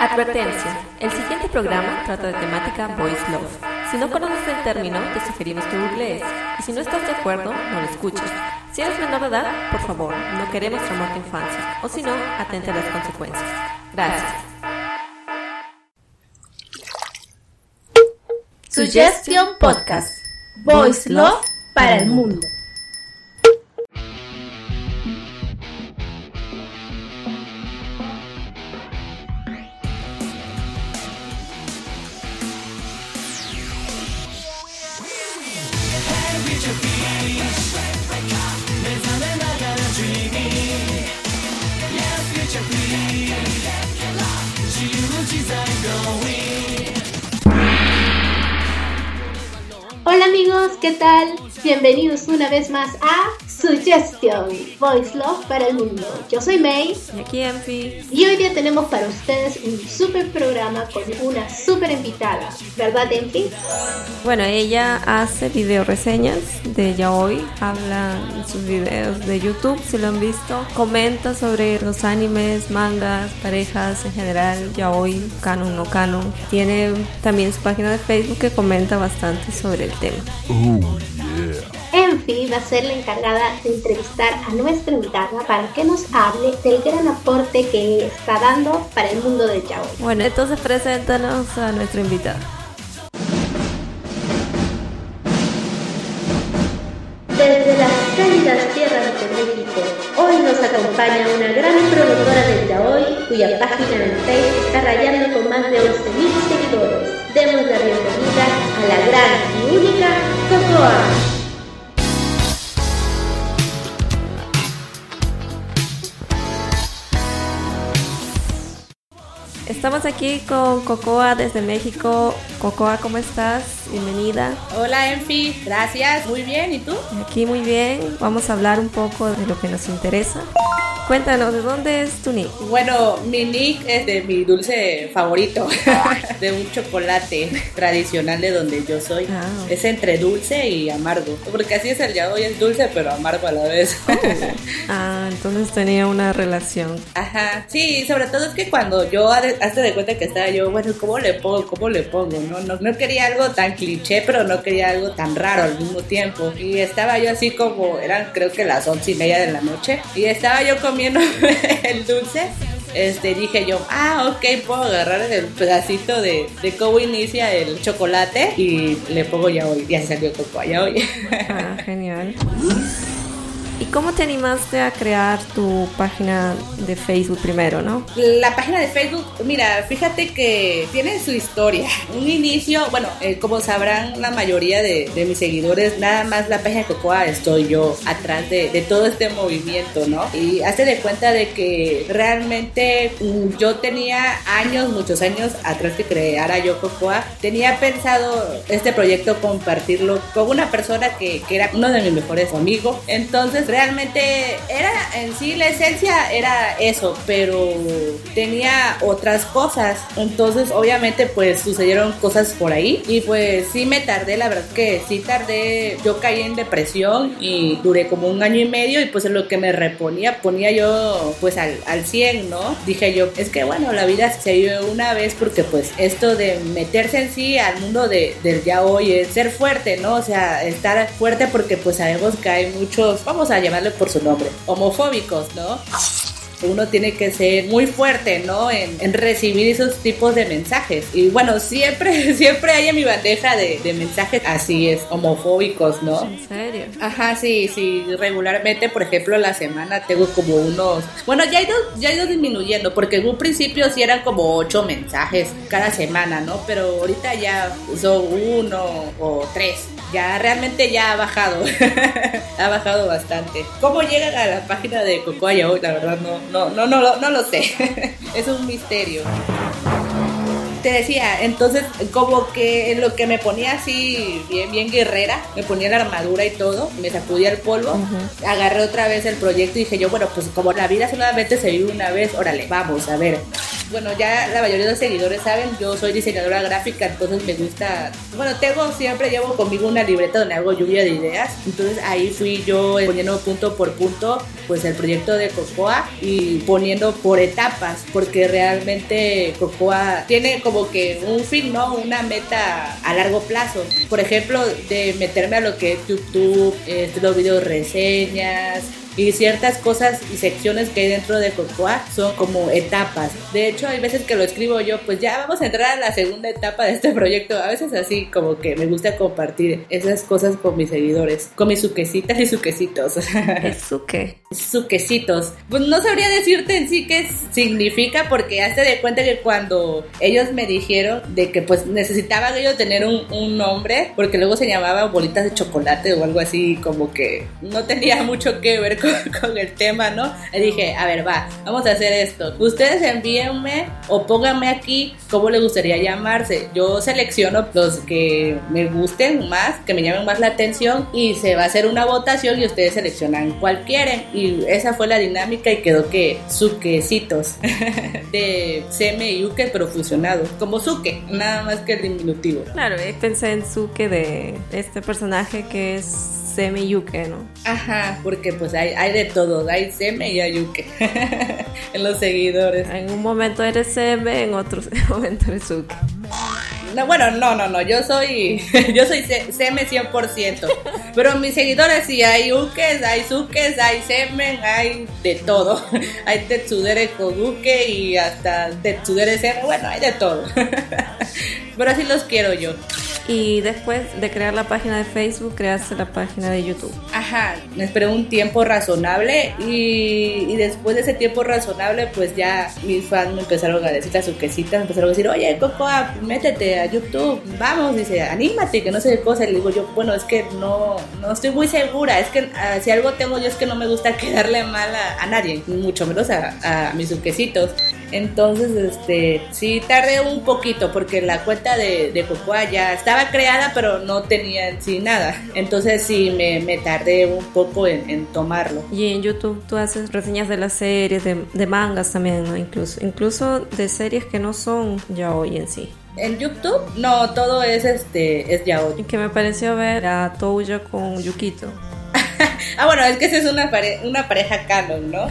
Advertencia. El siguiente programa trata de temática Voice Love. Si no conoces el término, te sugerimos que googlees. Y si no estás de acuerdo, no lo escuches. Si eres menor de edad, por favor, no queremos traumar tu infancia. O si no, atente a las consecuencias. Gracias. Suggestion Podcast. Voice Love para el mundo. ¿Qué tal? Bienvenidos una vez más a Suggestion Voice Love para el mundo. Yo soy May. Y aquí Enfi. Y hoy día tenemos para ustedes un super programa con una super invitada. ¿Verdad, Enfi? Bueno, ella hace video reseñas de yaoi, habla en sus videos de YouTube, si lo han visto, comenta sobre los animes, mangas, parejas en general, yaoi, canon, no canon. Tiene también su página de Facebook que comenta bastante sobre el tema. Enfi va a ser la encargada de entrevistar a nuestra invitada para que nos hable del gran aporte que está dando para el mundo del yaoi. Bueno, entonces preséntanos a nuestra invitada. Desde las cálidas tierras de México, hoy nos acompaña una gran promotora del yaoi cuya página en Facebook está rayando con más de 11.000 seguidores. Demos la bienvenida a la gran y única Cocoa. Estamos aquí con Cocoa desde México. Cocoa, ¿cómo estás? Bienvenida. Hola Enfi, gracias, muy bien, ¿y tú? Aquí muy bien. Vamos a hablar un poco de lo que nos interesa. Cuéntanos, ¿de dónde es tu nick? Bueno, mi nick es de mi dulce favorito, de un chocolate tradicional de donde yo soy. Ah. Es entre dulce y amargo, porque así es el yaoi, es dulce pero amargo a la vez. Ah, entonces tenía una relación. Ajá, sí, sobre todo es que cuando yo hazte de cuenta que estaba yo, bueno, ¿cómo le pongo? ¿Cómo le pongo? No, no, no quería algo tan cliché, pero no quería algo tan raro al mismo tiempo. Y estaba yo así como, eran creo que las once y media de la noche, y estaba yo comiendo el dulce. Este, dije yo, ah, ok, puedo agarrar el pedacito de, de cómo inicia el chocolate y le pongo ya hoy, ya salió coco ya hoy. Ah, genial. ¿Y cómo te animaste a crear tu página de Facebook primero, no? La página de Facebook, mira, fíjate que tiene su historia. Un inicio, bueno, eh, como sabrán la mayoría de, mis seguidores, nada más la página de Cocoa estoy yo atrás de, de, todo este movimiento, ¿no? Y hace de cuenta de que realmente mm, yo tenía años, muchos años atrás que creara yo Cocoa, tenía pensado este proyecto compartirlo con una persona que, que era uno de mis mejores amigos. Entonces, realmente era en sí la esencia era eso, pero tenía otras cosas. Entonces, obviamente, pues sucedieron cosas por ahí y pues sí me tardé, la verdad que sí tardé. Yo caí en depresión y duré como un año y medio y pues en lo que me reponía, ponía yo pues al, al 100, ¿no? Dije yo, es que bueno, la vida se dio una vez porque pues esto de meterse en sí al mundo de, del ya hoy es ser fuerte, ¿no? O sea, estar fuerte porque pues sabemos que hay muchos, vamos a llamarle por su nombre, homofóbicos, ¿no? Uno tiene que ser muy fuerte, ¿no? En, en, recibir esos tipos de mensajes. Y bueno, siempre, siempre hay en mi bandeja de, de, mensajes así es, homofóbicos, ¿no? ¿En serio? Ajá, sí, sí. Regularmente, por ejemplo, la semana tengo como unos. Bueno, ya ha ido, ya ha ido disminuyendo, porque en un principio sí eran como ocho mensajes cada semana, ¿no? Pero ahorita ya son uno o tres ya realmente ya ha bajado. ha bajado bastante. ¿Cómo llegan a la página de Cocoa hoy? La verdad no, no, no, no, no, no lo sé. es un misterio. Te decía, entonces como que lo que me ponía así bien, bien guerrera, me ponía la armadura y todo, me sacudía el polvo, uh -huh. agarré otra vez el proyecto y dije yo, bueno, pues como la vida solamente se vive una vez, órale, vamos, a ver, bueno, ya la mayoría de los seguidores saben, yo soy diseñadora gráfica, entonces me gusta, bueno, tengo, siempre llevo conmigo una libreta donde hago lluvia de ideas, entonces ahí fui yo poniendo punto por punto, pues el proyecto de Cocoa y poniendo por etapas, porque realmente Cocoa tiene como que un fin, ¿no? Una meta a largo plazo. Por ejemplo, de meterme a lo que es YouTube, eh, los videos reseñas, y ciertas cosas y secciones que hay dentro de Cocoa son como etapas. De hecho, hay veces que lo escribo yo, pues ya vamos a entrar a la segunda etapa de este proyecto. A veces así como que me gusta compartir esas cosas con mis seguidores, con mis suquecitas y suquecitos. ¿Es suque? Suquecitos. Pues no sabría decirte en sí qué significa porque hazte de cuenta que cuando ellos me dijeron de que pues necesitaban ellos tener un, un nombre, porque luego se llamaba bolitas de chocolate o algo así, como que no tenía mucho que ver con, el tema, ¿no? Le dije, a ver, va, vamos a hacer esto. Ustedes envíenme o pónganme aquí cómo les gustaría llamarse. Yo selecciono los que me gusten más, que me llamen más la atención y se va a hacer una votación y ustedes seleccionan cuál quieren. Y esa fue la dinámica y quedó que suquecitos de seme y uke, pero fusionado, como suque, nada más que el diminutivo. Claro, pensé en suque de este personaje que es Seme y Yuke, ¿no? Ajá, porque pues hay, hay de todo, hay Seme y hay Yuke en los seguidores. En un momento eres Seme, en otro momento eres Yuke. No, bueno, no, no, no, yo soy, yo soy Seme 100%, pero mis seguidores sí hay Yukes, hay Sukes, hay Semen, hay de todo. Hay Tetsudere Koguke y hasta Tetsudere Seme, bueno, hay de todo. Pero así los quiero yo. Y después de crear la página de Facebook, creaste la página de YouTube. Ajá, me esperé un tiempo razonable y, y después de ese tiempo razonable, pues ya mis fans me empezaron a decir a su quesita, me empezaron a decir, oye, Cocoa, métete a YouTube, vamos, dice, anímate, que no sé qué cosa. Y digo yo, bueno, es que no, no estoy muy segura, es que uh, si algo tengo yo es que no me gusta quedarle mal a, a nadie, mucho menos a, a mis suquecitos. Entonces, este, sí tardé un poquito porque la cuenta de, de Cocoa ya estaba creada, pero no tenía en sí nada. Entonces, sí me, me tardé un poco en, en, tomarlo. Y en YouTube tú haces reseñas de las series, de, de mangas también, ¿no? Incluso, incluso de series que no son ya hoy en sí. En YouTube, no, todo es este, es ya hoy. Y que me pareció ver a Touya con Yukito. ah, bueno, es que esa es una, pare una pareja canon, ¿no?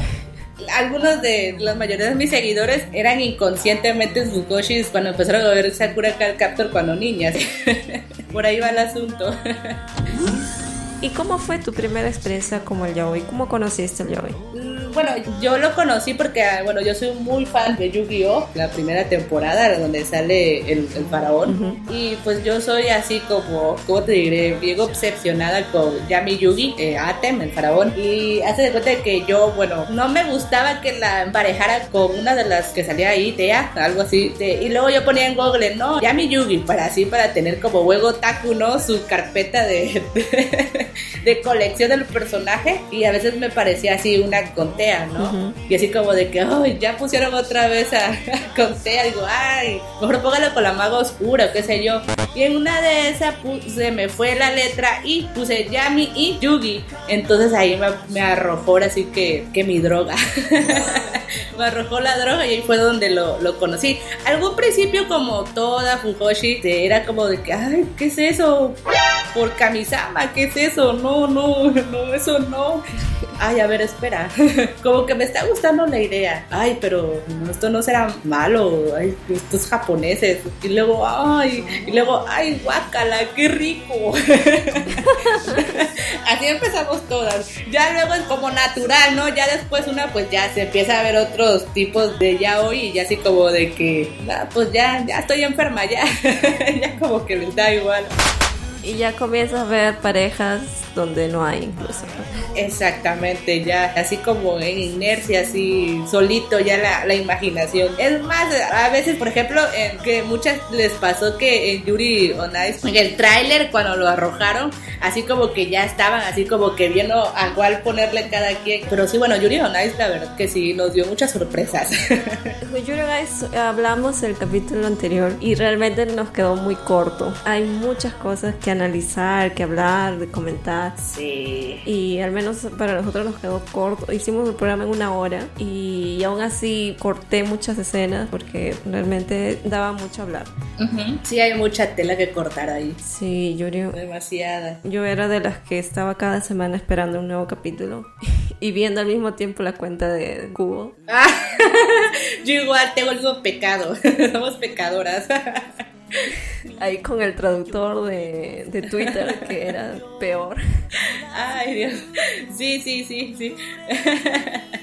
Algunos de la mayoría de mis seguidores eran inconscientemente Fukoshis cuando empezaron a ver Sakura Card Captor cuando niñas. Por ahí va el asunto. ¿Y cómo fue tu primera experiencia como el yaoi? ¿Cómo conociste el yaoi? Bueno, yo lo conocí porque, bueno, yo soy muy fan de Yu-Gi-Oh! La primera temporada donde sale el, el faraón. Uh -huh. Y pues yo soy así como, ¿cómo te diré? Bien obsesionada con Yami Yugi, eh, Atem, el faraón. Y hace de cuenta que yo, bueno, no me gustaba que la emparejara con una de las que salía ahí, Tea, algo así. Y luego yo ponía en Google, no, Yami Yugi, para así, para tener como juego Taku, ¿no? Su carpeta de, de, de colección del personaje. Y a veces me parecía así una con Tea, ¿no? Uh -huh. Y así como de que, ay, ya pusieron otra vez a, a con Tea. Digo, ay, mejor póngalo con la maga oscura, qué sé yo. Y en una de esas se me fue la letra I, puse Yami y Yugi. Entonces ahí me, me arrojó así que, que mi droga. me arrojó la droga y ahí fue donde lo, lo conocí. Algún principio, como toda Fujoshi, era como de que, ay, ¿qué es eso? Por Kamisama, ¿qué es eso? No, no, no, eso no. Ay, a ver, espera. Como que me está gustando la idea. Ay, pero esto no será malo. Ay, estos japoneses. Y luego, ay, y luego, ay, guácala, qué rico. Así empezamos todas. Ya luego es como natural, ¿no? Ya después una, pues ya se empieza a ver otros tipos de ya hoy y ya así como de que, nah, pues ya, ya estoy enferma, ya. ya como que les da igual. Y ya comienzas a ver parejas donde no hay incluso. Exactamente, ya así como en inercia, así solito ya la, la imaginación. Es más, a veces, por ejemplo, en que muchas les pasó que en Yuri on Ice, en el tráiler cuando lo arrojaron, así como que ya estaban así como que viendo a cuál ponerle cada quien. Pero sí, bueno, Yuri on Ice la verdad que sí nos dio muchas sorpresas. Yuri on Ice hablamos el capítulo anterior y realmente nos quedó muy corto. Hay muchas cosas que analizar, que hablar, de comentar. Sí. Y al menos para nosotros nos quedó corto. Hicimos el programa en una hora y aún así corté muchas escenas porque realmente daba mucho hablar. Ujú. Sí, hay mucha tela que cortar ahí. Sí, creo- Demasiada. Yo era de las que estaba cada semana esperando un nuevo capítulo y viendo al mismo tiempo la cuenta de Cubo. Ah, yo igual tengo el mismo pecado. Somos pecadoras. Ahí con el traductor de, de Twitter, que era peor. Ay, Dios. Sí, sí, sí, sí.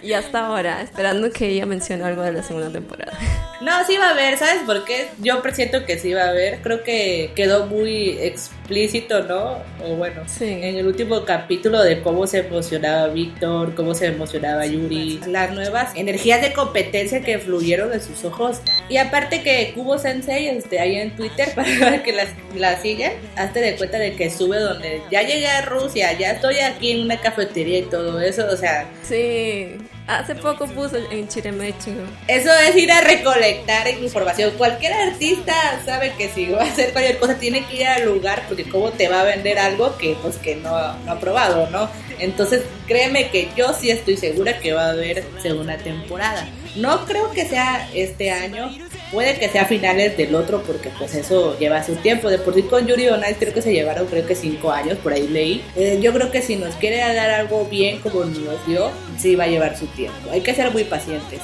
Y hasta ahora, esperando que ella mencione algo de la segunda temporada. No, sí va a haber, ¿sabes por qué? Yo presiento que sí va a haber. Creo que quedó muy explícito, ¿no? O bueno, Sí. en el último capítulo de cómo se emocionaba Víctor, cómo se emocionaba Yuri, las nuevas energías de competencia que fluyeron de sus ojos. Y aparte que Kubo Sensei, este, ahí en Twitter, para que las, la sigan, hazte de cuenta de que sube donde ya llegué a Rusia, ya estoy aquí en una cafetería y todo eso, o sea, Sí, hace poco puso en Chiremecho. Eso es ir a recolectar información. Cualquier artista sabe que si va a hacer cualquier cosa tiene que ir al lugar porque cómo te va a vender algo que pues que no, no ha probado, ¿no? Entonces créeme que yo sí estoy segura que va a haber segunda temporada. No creo que sea este año, puede que sea a finales del otro porque pues eso lleva su tiempo. De por sí con Yuri on Ice creo que se llevaron creo que cinco años, por ahí leí. Eh, yo creo que si nos quiere dar algo bien como nos dio, sí va a llevar su tiempo. Hay que ser muy pacientes.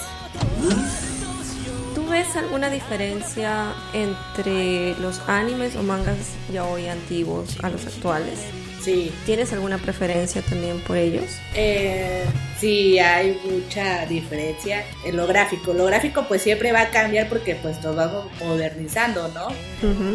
¿Tú ves alguna diferencia entre los animes o mangas ya hoy antiguos a los actuales? Sí, ¿Tienes alguna preferencia también por ellos? Eh, sí, hay mucha diferencia en lo gráfico. Lo gráfico pues siempre va a cambiar porque pues nos vamos modernizando, ¿no?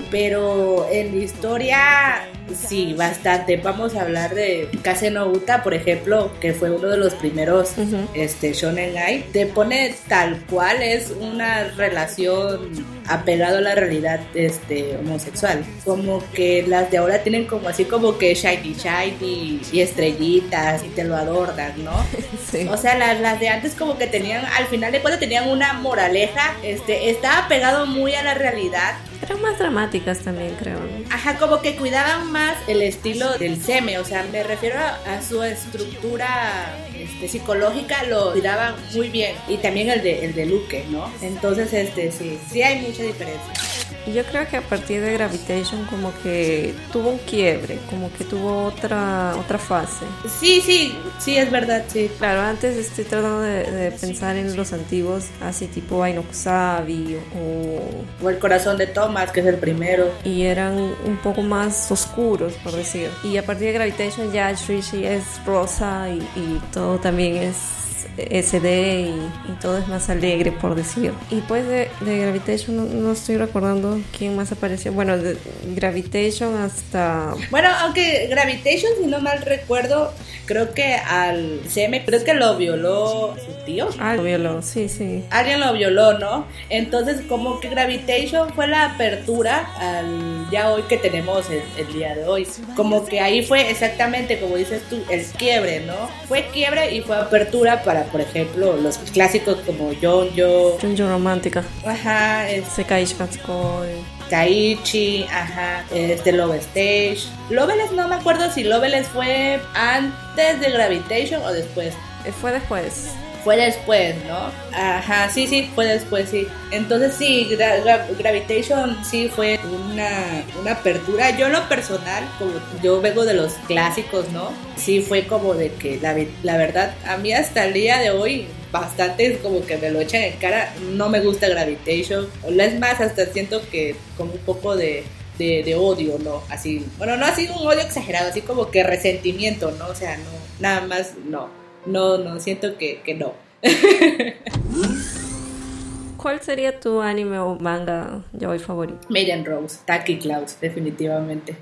Pero en la historia sí, bastante. Vamos a hablar de Kase no Uta, por ejemplo, que fue uno de los primeros este, Shonen Ai. Te pone tal cual es una relación apegado a la realidad este, homosexual. Como que las de ahora tienen como así como que shiny shiny y estrellitas y te lo adornan, ¿no? Sí. O sea, las, las de antes como que tenían, al final de cuentas tenían una moraleja, este, estaba pegado muy a la realidad. Eran más dramáticas también, creo. Ajá, como que cuidaban más el estilo del seme, o sea, me refiero a, a su estructura este, psicológica, lo cuidaban muy bien. Y también el de, el de Luke, ¿no? Entonces, este, sí, sí hay mucha diferencia. Y yo creo que a partir de Gravitation como que tuvo un quiebre, como que tuvo otra otra fase. Sí, sí, sí, es verdad, sí. Claro, antes estoy tratando de, de pensar en los antiguos, así tipo Ainokusabi o... O el corazón de Thomas, que es el primero. Y eran un poco más oscuros, por decir. Y a partir de Gravitation ya Shrishi es rosa y, y todo también es SD y, y todo es más alegre, por decir. Y pues de, de Gravitation no, no estoy recordando quién más apareció. Bueno, de Gravitation hasta... Bueno, aunque Gravitation, si no mal recuerdo, creo que al seme, creo que lo violó su tío. Ah, lo violó, sí, sí. alguien lo violó, ¿no? Entonces como que Gravitation fue la apertura al ya hoy que tenemos el, el día de hoy. Como que ahí fue exactamente como dices tú, el quiebre, ¿no? Fue quiebre y fue apertura para, por ejemplo, los clásicos como John Yo, Junjo Romántica. ajá, es Sekai. Kaichi, ajá, este Love Stage. Loveless no me acuerdo si Loveless fue antes de Gravitation o después. Eh, Fue después. Fue después, ¿no? Ajá, sí, sí, fue después, sí. Entonces sí, Gra- Gra- Gravitation sí fue una, una apertura. Yo en lo personal, como yo vengo de los clásicos, ¿no? Sí fue como de que la, la verdad, a mí hasta el día de hoy, bastante como que me lo echan en cara. No me gusta Gravitation. Es más, hasta siento que como un poco de... De, de odio, ¿no? Así, bueno, no así un odio exagerado, así como que resentimiento, ¿no? O sea, no, nada más, no. No, no, siento que, que no. ¿Cuál sería tu anime o manga ya hoy favorito? Maiden Rose, Taki Klaus, definitivamente.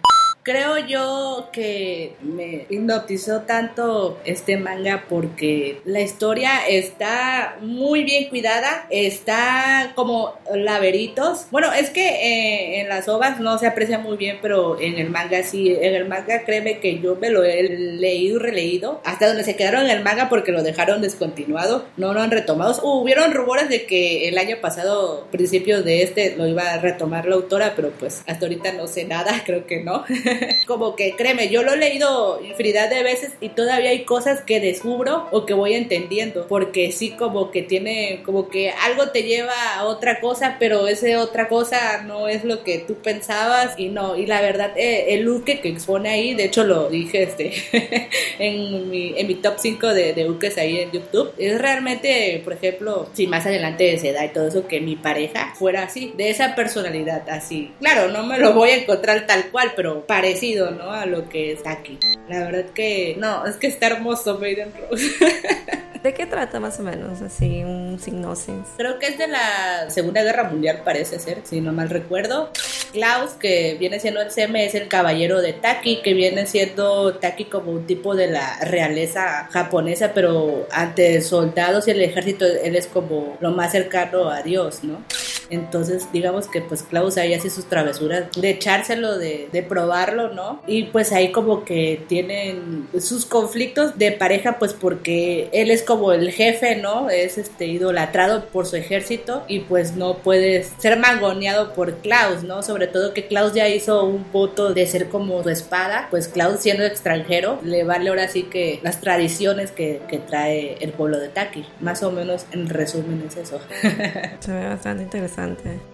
Creo yo que me hipnotizó tanto este manga porque la historia está muy bien cuidada, está como laberitos. Bueno, es que eh, en las ovas no se aprecia muy bien, pero en el manga sí. En el manga créeme que yo me lo he leído y releído hasta donde se quedaron en el manga porque lo dejaron descontinuado, no lo han retomado. hubieron rumores de que el año pasado, principios de este, lo iba a retomar la autora, pero pues hasta ahorita no sé nada, creo que no. como que créeme, yo lo he leído infinidad de veces y todavía hay cosas que descubro o que voy entendiendo, porque sí como que tiene, como que algo te lleva a otra cosa, pero ese otra cosa no es lo que tú pensabas y no, y la verdad, eh, el look que expone ahí, de hecho lo dije este en, mi, en mi top 5 de, de looks ahí en YouTube, es realmente, por ejemplo, si más adelante se da y todo eso, que mi pareja fuera así, de esa personalidad así. Claro, no me lo voy a encontrar tal cual, pero parecido, ¿no? A lo que está aquí. La verdad que, no, es que está hermoso Maiden Rose. ¿De qué trata más o menos? Así, un signosis. Creo que es de la Segunda Guerra Mundial, parece ser, si no mal recuerdo. Klaus, que viene siendo el CM, es el caballero de Taki, que viene siendo Taki como un tipo de la realeza japonesa, pero ante soldados y el ejército, él es como lo más cercano a Dios, ¿no? Entonces, digamos que pues Klaus ahí hace sus travesuras de echárselo, de, probarlo, ¿no? Y pues ahí como que tienen sus conflictos de pareja, pues porque él es como el jefe, ¿no? Es este idolatrado por su ejército y pues no puede ser mangoneado por Klaus, ¿no? Sobre todo que Klaus ya hizo un voto de ser como su espada, pues Klaus siendo extranjero le vale ahora sí que las tradiciones que, que trae el pueblo de Taki. Más o menos en resumen es eso. Se ve bastante interesante.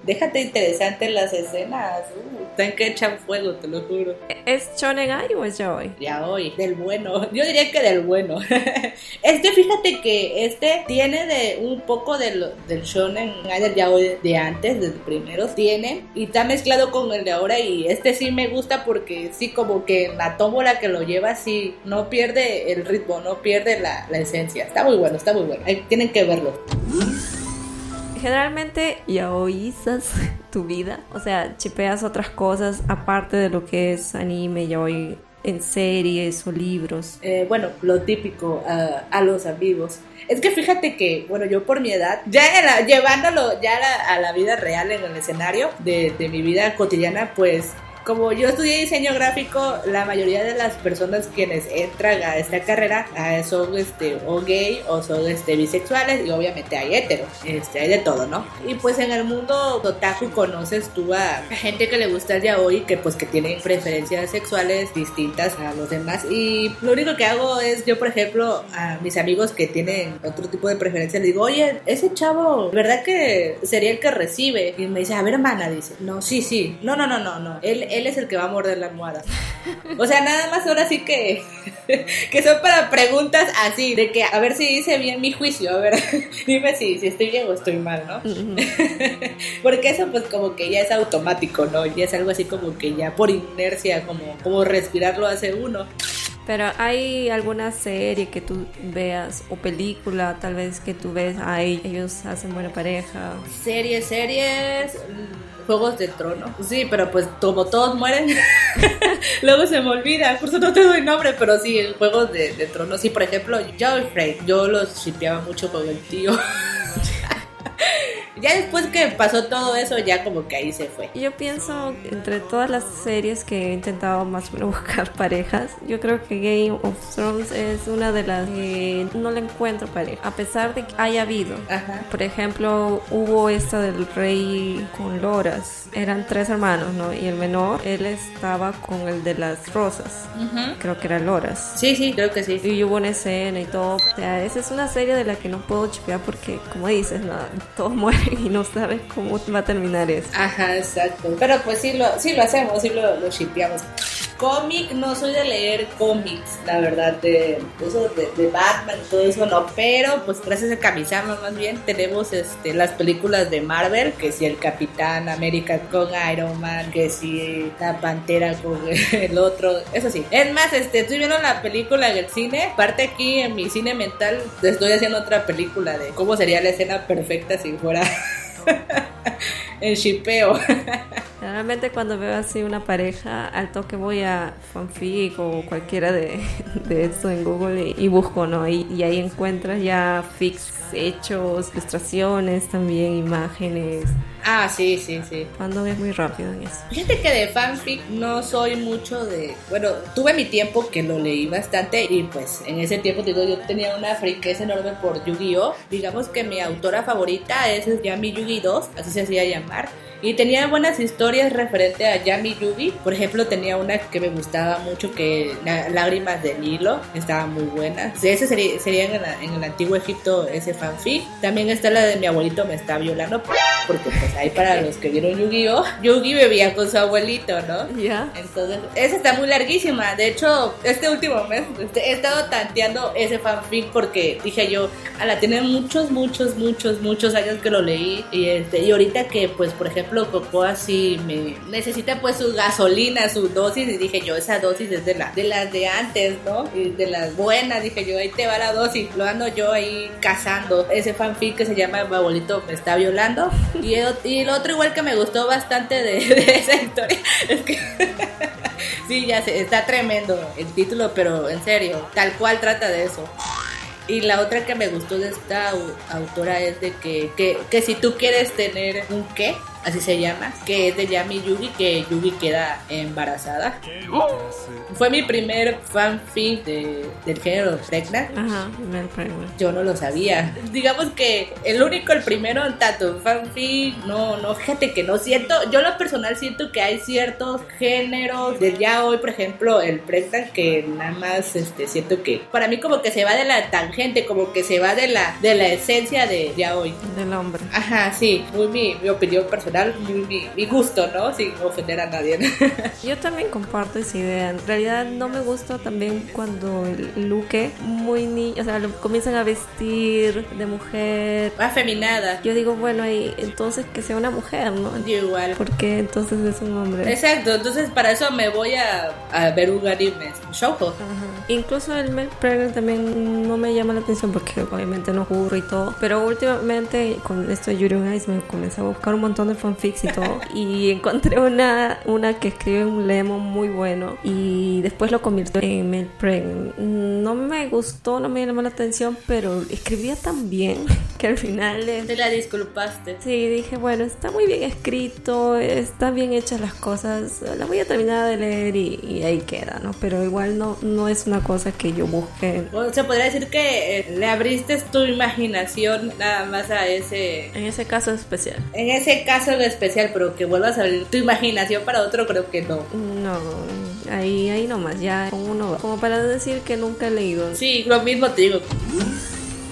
Déjate interesante las escenas. Uh, están que echan fuego, te lo juro. ¿Es Shonen Ai o es Yaoi? Yaoi, del bueno. Yo diría que del bueno. este, fíjate que este tiene de un poco del, del Shonen del Yaoi de antes, del primero. Tiene y está mezclado con el de ahora. Y este sí me gusta porque sí, como que la tómbola que lo lleva, sí, no pierde el ritmo, no pierde la, la esencia. Está muy bueno, está muy bueno. Ahí tienen que verlo generalmente ya oísas tu vida, o sea, chipeas otras cosas aparte de lo que es anime, ya hoy en series o libros. Eh, bueno, lo típico uh, a los amigos. Es que fíjate que, bueno, yo por mi edad, ya era, llevándolo ya a la, a la, vida real en el escenario de, de mi vida cotidiana, pues como yo estudié diseño gráfico, la mayoría de las personas quienes entran a esta carrera ah, son este, o gay o son este, bisexuales y obviamente hay hetero, este, hay de todo, ¿no? Y pues en el mundo otaku conoces tú a gente que le gusta el yaoi que pues que tienen preferencias sexuales distintas a los demás y lo único que hago es yo por ejemplo a mis amigos que tienen otro tipo de preferencias digo, oye, ese chavo, ¿verdad que sería el que recibe? Y me dice, a ver hermana, dice, no, sí, sí, no, no, no, no, no, él él es el que va a morder la almohada. O sea, nada más ahora sí que, que son para preguntas así, de que a ver si hice bien mi juicio, a ver, dime si, si estoy bien o estoy mal, ¿no? Porque eso pues como que ya es automático, ¿no? Ya es algo así como que ya por inercia, como, como respirarlo hace uno. Pero hay alguna serie que tú veas o película tal vez que tú ves, ay, ellos hacen buena pareja. Series, series, Juegos de Trono. Sí, pero pues como todos mueren, luego se me olvida. Por eso no te doy nombre, pero sí, Juegos de, de Trono. Sí, por ejemplo, Joffrey, yo los shipeaba mucho con el tío. ya después que pasó todo eso, ya como que ahí se fue. Yo pienso, entre todas las series que he intentado más buscar parejas, yo creo que Game of Thrones es una de las que no le encuentro pareja, a pesar de que haya habido. Ajá. Por ejemplo, hubo esta del rey con Loras, eran tres hermanos, ¿no? Y el menor, él estaba con el de las rosas, Ujú. creo que era Loras. Sí, sí, creo que sí. Y hubo una escena y todo. O sea, esa es una serie de la que no puedo chipear porque, como dices, no, todos mueren y no sabes cómo va a terminar eso. Ajá, exacto. Pero pues sí lo, sí lo hacemos, sí lo, lo shipeamos. Cómic, no soy de leer cómics, la verdad, de eso de, Batman y todo eso, no. Pero pues gracias a Kamisama más bien tenemos este las películas de Marvel, que si el Capitán América con Iron Man, que si la Pantera con el otro, eso sí. Es más, este, estoy viendo la película en cine, parte aquí en mi cine mental, estoy haciendo otra película de cómo sería la escena perfecta si fuera el shipeo. Generalmente cuando veo así una pareja, al toque voy a fanfic o cualquiera de, de esto en Google y, busco, ¿no? Y, y ahí encuentras ya fics hechos, ilustraciones también, imágenes. Ah, sí, sí, sí. Cuando ves muy rápido en eso. Fíjate que de fanfic no soy mucho de... Bueno, tuve mi tiempo que lo leí bastante y pues en ese tiempo digo, yo tenía una friqueza enorme por Yu-Gi-Oh! Digamos que mi autora favorita es Yami Yugi 2, así se hacía llamar. Y tenía buenas historias referente a Yami Yugi. Por ejemplo, tenía una que me gustaba mucho que Lágrimas de Nilo, estaba muy buena. Ese sería, sería en, el antiguo Egipto ese fanfic. También está la de mi abuelito me está violando porque pues ahí para los que vieron Yu-Gi-Oh, Yugi bebía con su abuelito, ¿no? Ya. Entonces, esa está muy larguísima. De hecho, este último mes este, he estado tanteando ese fanfic porque dije yo, ala, tiene muchos, muchos, muchos, muchos años que lo leí y este y ahorita que pues por ejemplo Coco así me necesita pues su gasolina, su dosis y dije yo, esa dosis es de la de las de antes, ¿no? Y de las buenas, dije yo, ahí te va la dosis. Lo ando yo ahí cazando ese fanfic que se llama Mi abuelito me está violando y, el, y lo otro igual que me gustó bastante de, esa historia es que sí, ya sé, está tremendo el título, pero en serio, tal cual trata de eso. Y la otra que me gustó de esta autora es de que, que, que si tú quieres tener un qué, así se llama, que es de Yami Yugi, que Yugi queda embarazada. Fue mi primer fanfic de, del género Pregnant. Ajá, Yo no lo sabía. Digamos que el único, el primero en tanto fanfic, no, no, fíjate que no siento, yo lo personal siento que hay ciertos géneros de ya hoy, por ejemplo, el Pregnant, que nada más este, siento que para mí como que se va de la tangente, como que se va de la, de la esencia de ya hoy. Del hombre. Ajá, sí, muy mi, mi opinión personal mi, gusto, ¿no? Sin ofender a nadie. Yo también comparto esa idea. En realidad no me gusta también cuando el Luque muy niño, o sea, lo comienzan a vestir de mujer. Afeminada. Yo digo, bueno, y entonces que sea una mujer, ¿no? Yo igual. Porque entonces es un hombre. Exacto, entonces para eso me voy a, a ver un anime shoujo. Incluso el Pregnant también no me llama la atención porque obviamente no ocurre y todo. Pero últimamente con esto de Yuri on Ice me comencé a buscar un montón de fanfics y todo. y encontré una, una que escribe un lemon muy bueno y después lo convirtió en Mel Pregnant. No me gustó, no me llamó la atención, pero escribía tan bien que al final... Te la disculpaste. Sí, dije, bueno, está muy bien escrito, están bien hechas las cosas, la voy a terminar de leer y, ahí queda, ¿no? Pero igual no, no es una cosa que yo busque. O se podría decir que eh, le abriste tu imaginación nada más a ese... En ese caso especial. En ese caso especial, pero que vuelvas a abrir tu imaginación para otro, creo que no. No, ahí, ahí nomás, ya con uno, como para decir que nunca he leído. Sí, lo mismo te digo.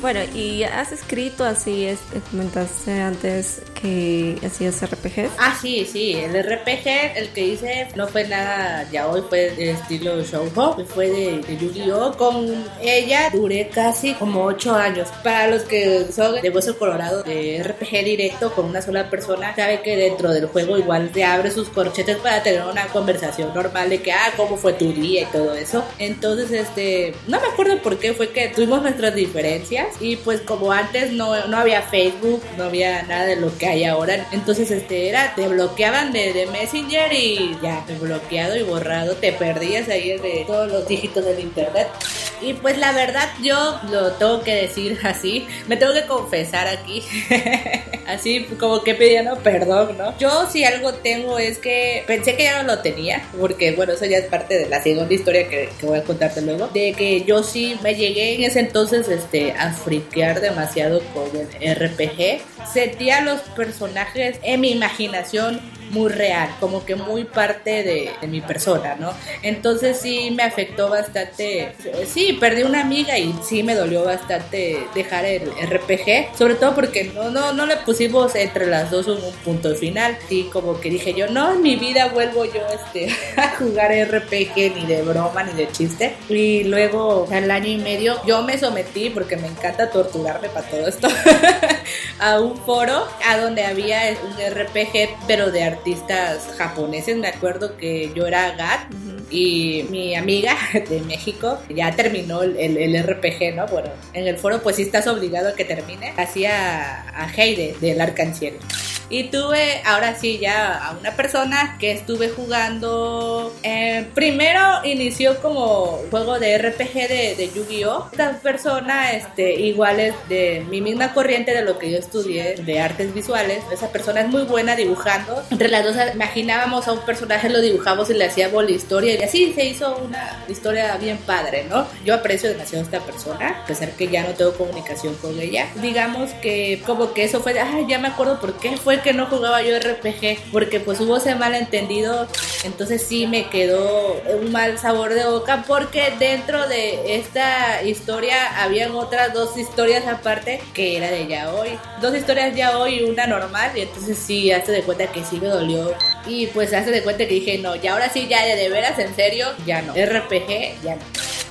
Bueno, y has escrito así, es, comentaste antes que hacías RPG. Ah, sí, sí, el RPG, el que hice no fue nada ya hoy, fue de estilo shoujo, fue de, de Yu-Gi-Oh! Con ella duré casi como 8 años. Para los que son de hueso colorado, de RPG directo con una sola persona, sabe que dentro del juego igual te abre sus corchetes para tener una conversación normal de que, ah, cómo fue tu día y todo eso. Entonces, este, no me acuerdo por qué fue que tuvimos nuestras diferencias y pues como antes no, no había Facebook, no había nada de lo que hay ahora, entonces este era, te bloqueaban de, Messenger y ya, te bloqueado y borrado, te perdías ahí de todos los dígitos del internet. Y pues la verdad yo lo tengo que decir así, me tengo que confesar aquí, así como que pidiendo perdón, ¿no? Yo si algo tengo es que pensé que ya no lo tenía, porque bueno, eso ya es parte de la segunda historia que, voy a contarte luego, de que yo sí me llegué en ese entonces este, a friquear demasiado con el RPG. Sentía los personajes en mi imaginación muy real, como que muy parte de, mi persona, ¿no? Entonces sí me afectó bastante, sí, perdí una amiga y sí me dolió bastante dejar el RPG, sobre todo porque no, no, no le pusimos entre las dos un, punto final, y como que dije yo, no, en mi vida vuelvo yo este, a jugar RPG ni de broma ni de chiste, y luego al año y medio yo me sometí porque me encanta torturarme para todo esto a un foro a donde había un RPG pero de artistas japoneses. Me acuerdo que yo era Gat y mi amiga de México ya terminó el, el, RPG, ¿no? Bueno, en el foro pues sí estás obligado a que termine. Hacía a Heide del Arcanciel. Y tuve, ahora sí, ya a una persona que estuve jugando. Eh, primero inició como juego de RPG de, de Yu-Gi-Oh! Esta persona, este, igual es de mi misma corriente de lo que yo estudié, de artes visuales. Esa persona es muy buena dibujando. Entre las dos imaginábamos a un personaje, lo dibujamos y le hacíamos la historia. Y así se hizo una historia bien padre, ¿no? Yo aprecio demasiado a esta persona, a pesar que ya no tengo comunicación con ella. Digamos que como que eso fue, ay, ya me acuerdo por qué fue que no jugaba yo RPG, porque pues hubo ese malentendido, entonces sí me quedó un mal sabor de boca, porque dentro de esta historia habían otras dos historias aparte que era de ya hoy. Dos historias ya hoy y una normal, y entonces sí, hazte de cuenta que sí me dolió. Y pues hazte de cuenta que dije, no, ya ahora sí, ya de veras, en serio, ya no. RPG, ya no.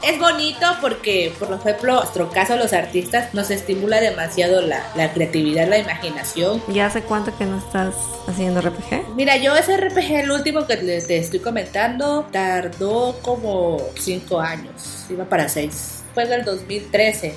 Es bonito porque, por ejemplo, en nuestro caso, los artistas nos estimula demasiado la, la creatividad, la imaginación. ¿Ya hace cuánto que no estás haciendo RPG? Mira, yo ese RPG, el último que les te estoy comentando, tardó como 5 años. Iba para 6. Fue del 2013.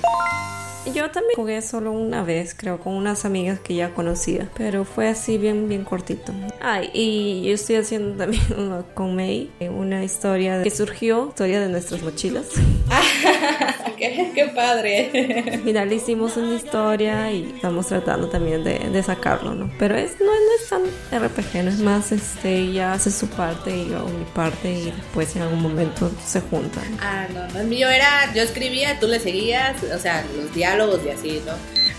Yo también jugué solo una vez, creo, con unas amigas que ya conocía, pero fue así bien, bien cortito. Ay, y yo estoy haciendo también con May, eh, una historia que surgió, historia de nuestras mochilas. qué, qué padre. Mira, le hicimos una historia y estamos tratando también de, de sacarlo, ¿no? Pero es, no, no es tan RPG, no es más, este, ella hace su parte y yo hago mi parte y después en algún momento se juntan. Ah, no, no, el mío era, yo escribía, tú le seguías, o sea, los diálogos y así, ¿no?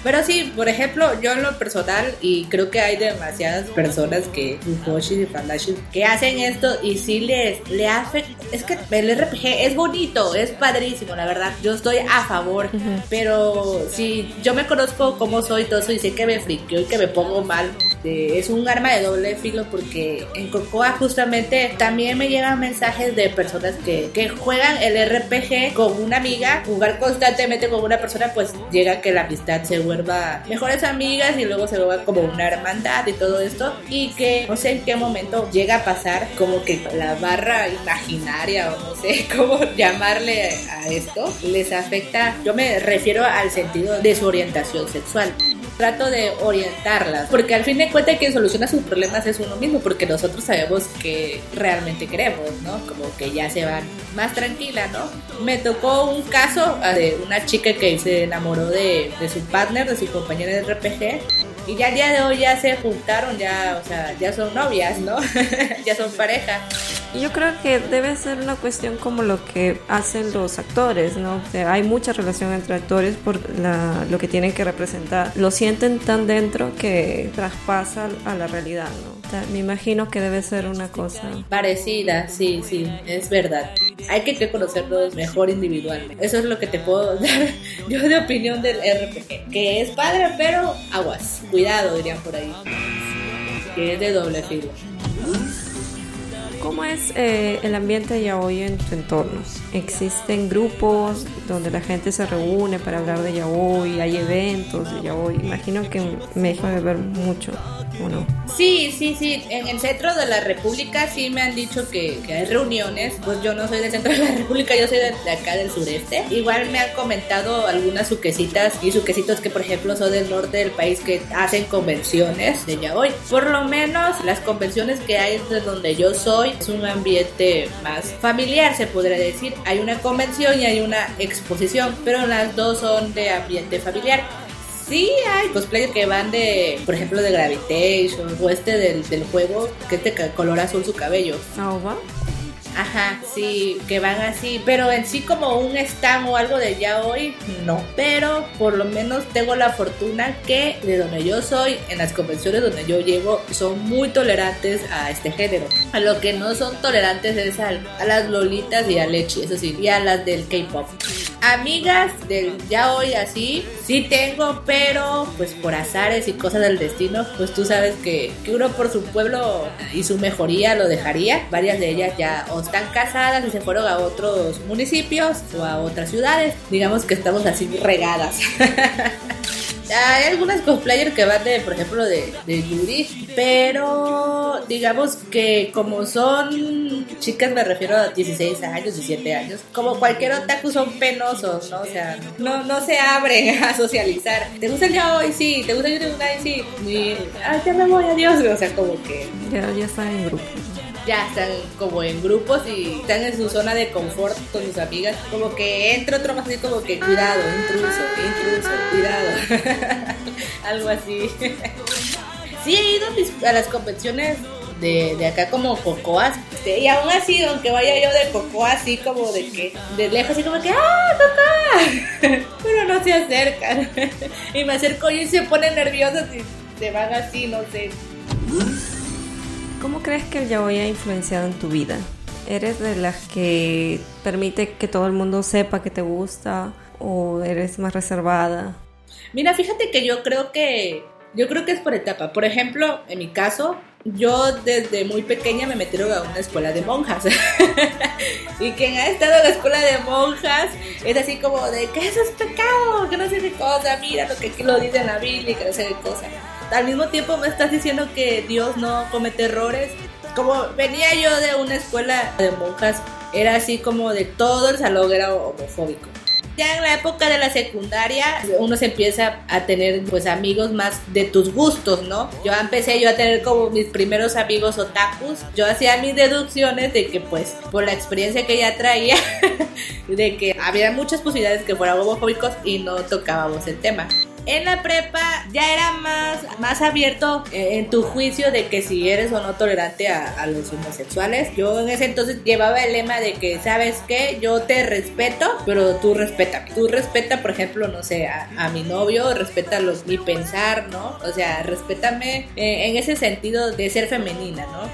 Pero sí, por ejemplo, yo en lo personal, y creo que hay demasiadas personas que, y Fandashi, que hacen esto y sí les, le hace, es que el RPG es bonito, es padrísimo, la verdad, yo estoy a favor, pero si yo me conozco cómo soy todo eso y sé que me friqueo y que me pongo mal, eh, es un arma de doble filo porque en Cocoa justamente también me llegan mensajes de personas que, que juegan el RPG con una amiga, jugar constantemente con una persona, pues llega que la amistad se vuelva mejores amigas y luego se vuelva como una hermandad y todo esto. Y que no sé en qué momento llega a pasar como que la barra imaginaria o no sé cómo llamarle a esto les afecta, yo me refiero al sentido de su orientación sexual trato de orientarlas, porque al fin de cuentas quien soluciona sus problemas es uno mismo, porque nosotros sabemos que realmente queremos, ¿no? Como que ya se van más tranquila, ¿no? Me tocó un caso de una chica que se enamoró de, de su partner, de su compañera de RPG, y ya al día de hoy ya se juntaron, ya, o sea, ya son novias, ¿no? ya son pareja. Yo creo que debe ser una cuestión como lo que hacen los actores, ¿no? O sea, hay mucha relación entre actores por la- lo que tienen que representar. Lo sienten tan dentro que traspasa a la realidad, ¿no? Me imagino que debe ser una cosa. Parecida, sí, sí, es verdad. Hay que, conocerlos mejor individualmente. Eso es lo que te puedo dar yo de opinión del RPG. Que es padre, pero aguas. Cuidado, dirían por ahí. Que es de doble filo. ¿Cómo es eh, el ambiente yaoi en tu entorno? ¿Existen grupos donde la gente se reúne para hablar de yaoi? ¿Hay eventos de yaoi? Imagino que en México debe haber mucho, ¿o no? Sí, sí, sí. En el centro de la República sí me han dicho que, hay reuniones. Pues yo no soy del centro de la República, yo soy de, de acá del sureste. Igual me han comentado algunas suquecitas y suquecitos que, por ejemplo, son del norte del país que hacen convenciones de yaoi. Por lo menos las convenciones que hay de donde yo soy es un ambiente más familiar, se podría decir. Hay una convención y hay una exposición, pero las dos son de ambiente familiar. Sí, hay cosplayers que van de, por ejemplo, de Gravitation o este del, del juego, que este ca- color azul su cabello. ¿Aoba? Ajá, sí, que van así, pero en sí como un stand o algo de ya hoy, no. Pero por lo menos tengo la fortuna que de donde yo soy, en las convenciones donde yo llego, son muy tolerantes a este género. A lo que no son tolerantes es al- a, las lolitas y a Lechi, eso sí, y a las del K-pop. Amigas del ya hoy así, sí tengo, pero pues por azares y cosas del destino, pues tú sabes que, que uno por su pueblo y su mejoría lo dejaría. Varias de ellas ya están casadas y se fueron a otros municipios o a otras ciudades. Digamos que estamos así regadas. Hay algunas cosplayers que van de, por ejemplo, de, de Yuri, pero digamos que como son chicas, me refiero a 16 años, 17 años, como cualquier otaku son penosos, ¿no? O sea, no, no se abren a socializar. ¿Te gusta el ya hoy? Sí. ¿Te gusta el Yuri? Sí. Y, Ay, ya me voy, adiós. O sea, como que Ya, ya están en grupo. Ya están como en grupos y están en su zona de confort con sus amigas. Como que entra otro más así como que cuidado, intruso, intruso, cuidado. Algo así. sí, he ido a las convenciones de, de acá como cocoas. Y aún así, aunque vaya yo de cocoa así como de que de lejos así como que ¡Ah, cocoa! Pero no se acercan. y me acerco y se ponen nerviosas y se van así, no sé. ¿Cómo crees que el yaoi ha influenciado en tu vida? ¿Eres de las que permite que todo el mundo sepa que te gusta o eres más reservada? Mira, fíjate que yo creo que yo creo que es por etapa. Por ejemplo, en mi caso, yo desde muy pequeña me metieron a una escuela de monjas. y quien ha estado en la escuela de monjas es así como de que eso es pecado, que no sé qué cosa, mira lo que aquí lo dice en la Biblia, que no sé qué cosa. Al mismo tiempo me estás diciendo que Dios no comete errores. Como venía yo de una escuela de monjas, era así como de todo el salón era homofóbico ya en la época de la secundaria uno se empieza a tener pues amigos más de tus gustos, ¿no? Yo empecé yo a tener como mis primeros amigos otakus. Yo hacía mis deducciones de que pues por la experiencia que ya traía de que había muchas posibilidades que fueran homofóbicos y no tocábamos el tema. En la prepa ya era más, más abierto eh, en tu juicio de que si eres o no tolerante a, los homosexuales. Yo en ese entonces llevaba el lema de que, ¿sabes qué? Yo te respeto, pero tú respeta. Tú respeta, por ejemplo, no sé, a, mi novio, respeta los, mi pensar, ¿no? O sea, respétame eh, en ese sentido de ser femenina, ¿no?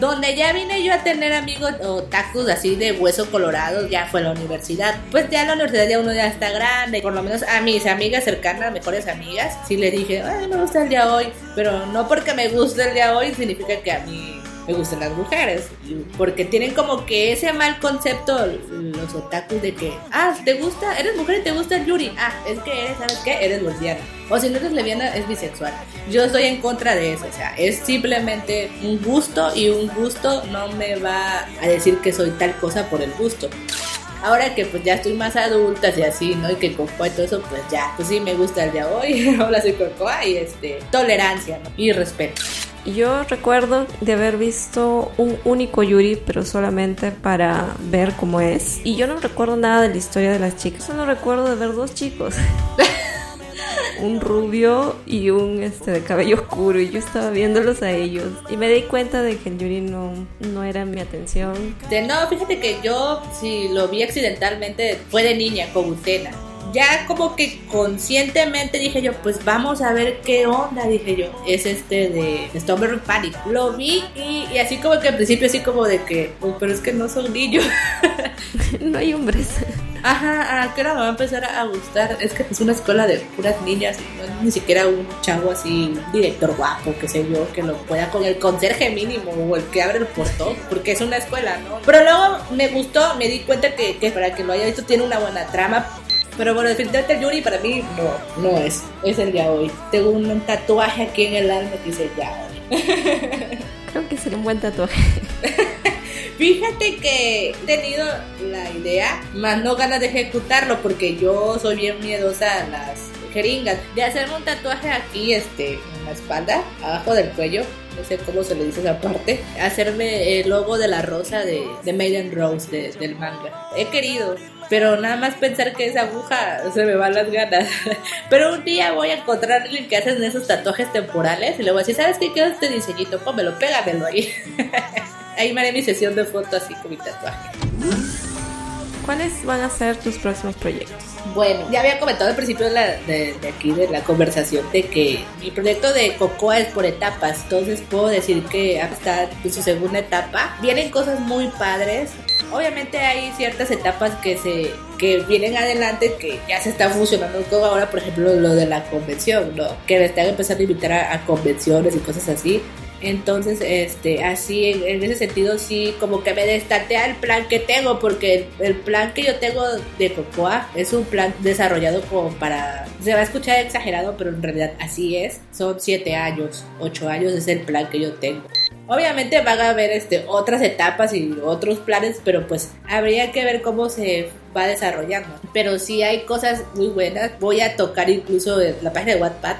Donde ya vine yo a tener amigos o tacos así de hueso colorado, ya fue la universidad. Pues ya la universidad ya uno ya está grande, por lo menos a mis amigas cercanas, mejores amigas, sí le dije, ay, me gusta el día hoy, pero no porque me guste el día hoy significa que a mí me gustan las mujeres. Porque tienen como que ese mal concepto los otakus de que, ah, ¿te gusta? ¿Eres mujer y te gusta el Yuri? Ah, es que eres, ¿sabes qué? Eres lesbiana. O si no eres lesbiana, es bisexual. Yo estoy en contra de eso. O sea, es simplemente un gusto y un gusto no me va a decir que soy tal cosa por el gusto ahora que pues ya estoy más adulta y así, ¿no? Y que Cocoa y todo eso, pues ya, pues sí me gusta el de hoy, hola soy Cocoa y este, tolerancia ¿no? y respeto. Yo recuerdo de haber visto un único Yuri, pero solamente para ver cómo es. Y yo no recuerdo nada de la historia de las chicas, solo recuerdo de ver dos chicos. un rubio y un este de cabello oscuro y yo estaba viéndolos a ellos y me di cuenta de que el Yuri no, no era mi atención. De, no, fíjate que yo si lo vi accidentalmente fue de niña con Utena ya como que conscientemente dije yo, pues vamos a ver qué onda, dije yo. Es este de Stomber Panic. Lo vi y, así como que al principio así como de que, pues, pero es que no son niños. no hay hombres. Ajá, ¿a qué hora me va a empezar a gustar? Es que es una escuela de puras niñas, no ni siquiera un chavo así, director guapo, que sé yo, que lo pueda con el conserje mínimo o el que abre el portón, porque es una escuela, ¿no? Pero luego me gustó, me di cuenta que, que para que lo haya visto tiene una buena trama, pero bueno, definitivamente el Yuri para mí no, no es. Es el de hoy. Tengo un tatuaje aquí en el alma que dice ya hoy. Creo que sería un buen tatuaje. Fíjate que he tenido la idea, más no ganas de ejecutarlo porque yo soy bien miedosa a las jeringas. De hacerme un tatuaje aquí, este, en la espalda, abajo del cuello, no sé cómo se le dice esa parte, hacerme el logo de la rosa de, de Maiden Rose del manga. He querido, pero nada más pensar que esa aguja se me van las ganas. Pero un día voy a encontrar a alguien que hacen esos tatuajes temporales y le voy a decir, ¿sabes qué queda este diseñito? Pómelo, pégamelo ahí. ahí me haré mi sesión de foto así con mi tatuaje. ¿Cuáles van a ser tus próximos proyectos? Bueno, ya había comentado al principio de, la, de, aquí de la conversación de que mi proyecto de Cocoa es por etapas, entonces puedo decir que está en su segunda etapa. Vienen cosas muy padres, obviamente hay ciertas etapas que se que vienen adelante que ya se está funcionando todo ahora, por ejemplo, lo de la convención, ¿no? Que están empezando a invitar a, convenciones y cosas así. Entonces, este, así, en, ese sentido, sí, como que me destatea el plan que tengo, porque el, plan que yo tengo de Cocoa es un plan desarrollado como para, se va a escuchar exagerado, pero en realidad así es, son siete años, ocho años es el plan que yo tengo. Obviamente van a haber este, otras etapas y otros planes, pero pues habría que ver cómo se va desarrollando. Pero sí hay cosas muy buenas. Voy a tocar incluso la página de Wattpad.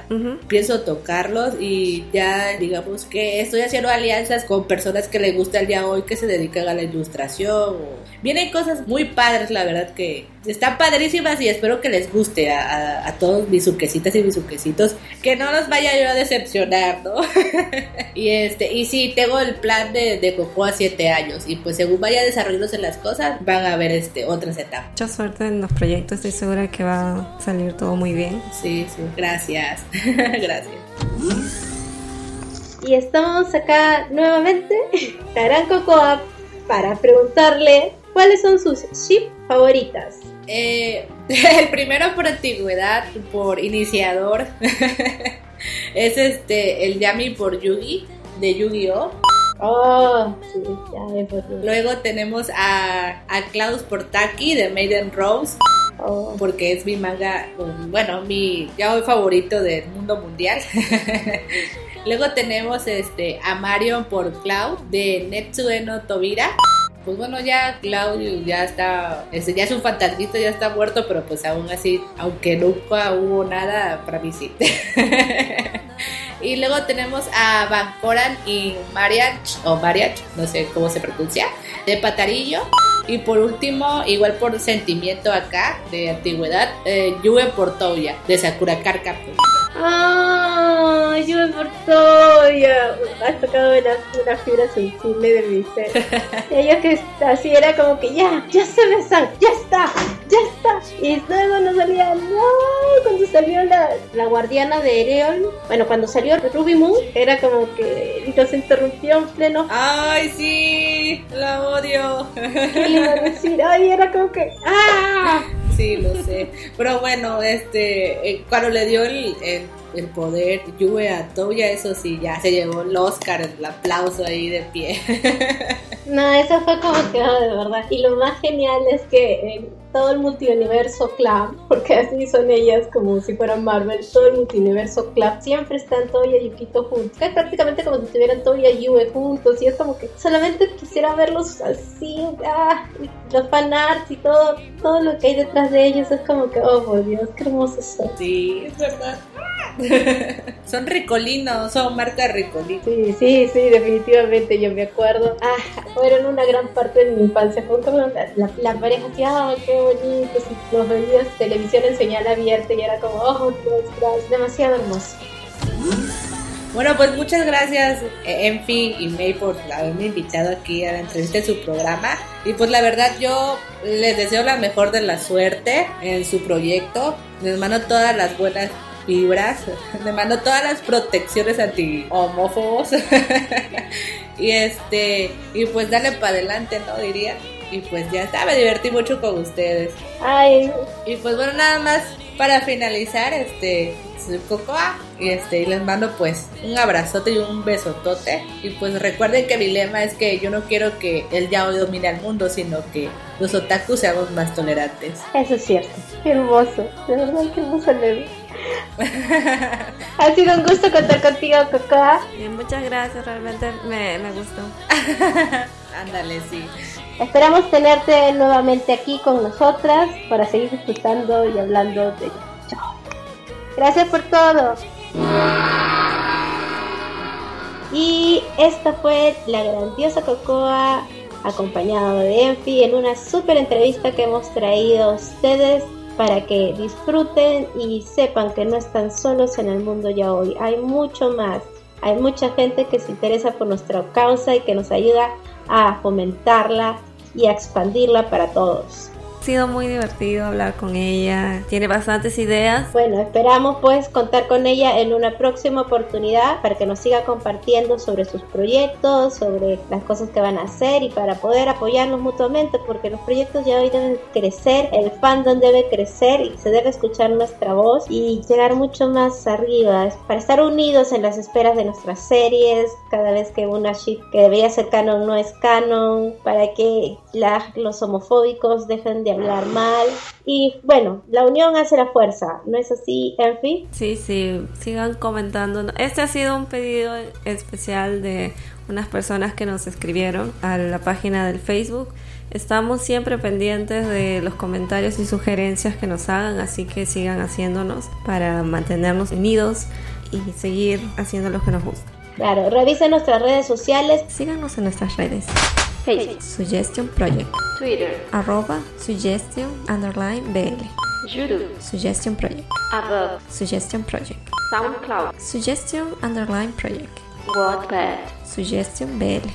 Pienso tocarlos y ya digamos que estoy haciendo alianzas con personas que les gusta el día hoy, que se dedican a la ilustración. Vienen cosas muy padres, la verdad que están padrísimas y espero que les guste a, todos mis suquecitas y mis suquecitos. Que no los vaya yo a decepcionar, ¿no? y este, y sí, tengo el plan de, de a 7 años. Y pues según vaya desarrollándose las cosas, van a haber este, otras etapas. Mucha suerte en los proyectos, estoy segura que va a salir todo muy bien. Sí, sí, gracias. gracias. Y estamos acá nuevamente, la gran Cocoa, para preguntarle cuáles son sus ship favoritas. Eh, el primero por antigüedad, por iniciador, es este el Yami por Yugi, de Yu-Gi-Oh! Oh, sí, ya. Luego tenemos a, a Klaus por Taki, de Maiden Rose, Oh, porque es mi manga, bueno, mi ya hoy favorito del mundo mundial. Luego tenemos este a Marion por Cloud de Netsue no Tobira. Pues bueno, ya Claudio ya está, ya es un fantasmita, ya está muerto, pero pues aún así, aunque nunca hubo nada, para mí sí. y luego tenemos a Bancoran y Mariach, o Mariach, no sé cómo se pronuncia, de Patarillo. Y por último, igual por sentimiento acá, de antigüedad, eh, Yue por Touya, de Sakura Card Captor. Ah, yo me Portoya. Has tocado una, una fibra sensible de mi ser. Y ella que así era como que ya, ya se besan, ya está, ya está. Y luego nos salía, no, cuando salió la, la guardiana de Ereol, bueno, cuando salió Ruby Moon, era como que nos interrumpió en pleno. ¡Ay, sí! ¡La odio! ¿Qué le iba a decir? Ay, era como que, ¡ah! Sí, lo sé. Pero bueno, este, eh, cuando le dio el, el, el poder Yue a Touya, eso sí, ya se llevó el Oscar, el aplauso ahí de pie. No, eso fue como que de verdad. Y lo más genial es que en todo el multiuniverso Club, porque así son ellas como si fueran Marvel, todo el multiuniverso Club, siempre están Toya y Yukito juntos. Es prácticamente como si estuvieran Toya y Yue juntos. Y es como que solamente quisiera verlos así, ah, los fanarts y todo, todo lo que hay detrás de ellos. Es como que, oh por Dios, qué hermosos son. Sí, es verdad. son ricolinos, son marca ricolino. Sí, sí, sí, definitivamente yo me acuerdo. Ah, fueron una gran parte de mi infancia. La, la, pareja así, ah, qué bonito. Nos veías televisión en señal abierta y era como, oh, Dios. Demasiado hermoso. Bueno, pues muchas gracias eh, Enfi y May por haberme invitado aquí a la entrevista de su programa. Y pues la verdad yo les deseo la mejor de la suerte en su proyecto. Les mando todas las buenas vibras, les mando todas las protecciones anti homófobos. y este, y pues dale para adelante, ¿no? Diría. Y pues ya está, me divertí mucho con ustedes. Ay, Y pues bueno, nada más para finalizar, este, soy Cocoa y este, y les mando pues un abrazote y un besotote. Y pues recuerden que mi lema es que yo no quiero que el yaoi domine al mundo, sino que los otakus seamos más tolerantes. eso es cierto. Qué hermoso. De verdad, qué hermoso lema. Ha sido un gusto contar contigo, Cocoa. Y muchas gracias, realmente me, me gustó. Ándale, sí. Esperamos tenerte nuevamente aquí con nosotras para seguir disfrutando y hablando de Chao. Gracias por todo. Y esta fue la grandiosa Cocoa acompañado de Enfi en una super entrevista que hemos traído a ustedes para que disfruten y sepan que no están solos en el mundo ya hoy. Hay mucho más. Hay mucha gente que se interesa por nuestra causa y que nos ayuda a fomentarla y a expandirla para todos. Ha sido muy divertido hablar con ella. Tiene bastantes ideas. Bueno, esperamos pues contar con ella en una próxima oportunidad para que nos siga compartiendo sobre sus proyectos, sobre las cosas que van a hacer y para poder apoyarnos mutuamente porque los proyectos ya hoy deben crecer, el fandom debe crecer y se debe escuchar nuestra voz y llegar mucho más arriba para estar unidos en las esperas de nuestras series, cada vez que una ship que debería ser canon no es canon, para que la- los homofóbicos dejen de hablar mal y bueno, la unión hace la fuerza, ¿no es así, Enfi? Sí, sí, sigan comentando. Este ha sido un pedido especial de unas personas que nos escribieron a la página del Facebook. Estamos siempre pendientes de los comentarios y sugerencias que nos hagan, así que sigan haciéndonos para mantenernos unidos y seguir haciendo lo que nos gusta. Claro, revisen nuestras redes sociales, Síganos en nuestras redes. Facebook, Suggestion Project. Twitter, Arroba Suggestion underline BL. YouTube, Suggestion Project. Above, Suggestion Project. SoundCloud, Suggestion underline Project. Wattpad, Suggestion BL.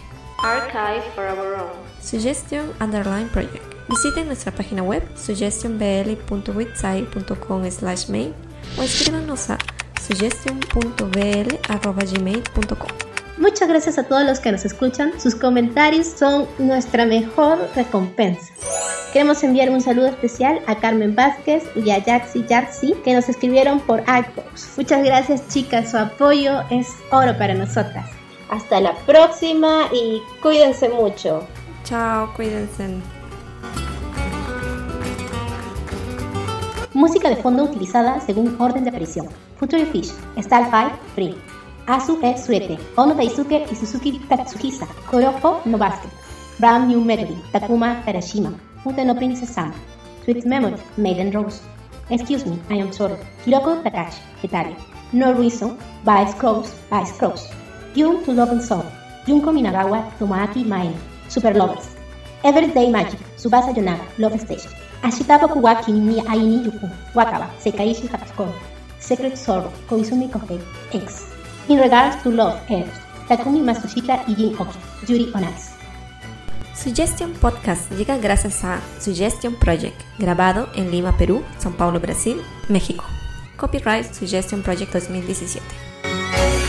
Archive for Our Own. Suggestion underline project. Visiten nuestra página web suggestionbl.witsite.com slash mail o escríbanos a suggestion.bl.gmail.com Muchas gracias a todos los que nos escuchan. Sus comentarios son nuestra mejor recompensa. Queremos enviar un saludo especial a Carmen Vázquez y a Yaxi Yaxi que nos escribieron por iPods. Muchas gracias chicas, su apoyo es oro para nosotras. Hasta la próxima y cuídense mucho. Chao, cuídense. Música de fondo utilizada según orden de aparición. Future Fish, Starfire, Free. Asu e Suete, Ono Daisuke y Suzuki Tatsuhisa, Kuroko no Basket. Brown New Melody, Takuma Terashima, Fute no Princess. Sweet Memory, Maiden Rose. Excuse me, I am sorry. Hiroko Takashi, Hitario. No Reason, Vice Cross, Vice Cross. Yun to Love and Soul, Junko Minagawa, Tomoaki Maena, Super Lovers. Everyday Magic, Subasa Yonaga, Love Station. Ashitaba Kuwaki ni Aini Yuku, Wakaba, Sekaishi Hatsuko. Secret Sorrow, Koizumi Kohei, X. In regards to Love, Eros, Takumi Matsushita y Jin Oki, Yuri on. Suggestion Podcast llega gracias a Suggestion Project, grabado en Lima, Perú, São Paulo, Brasil, México. Copyright Suggestion Project 2017.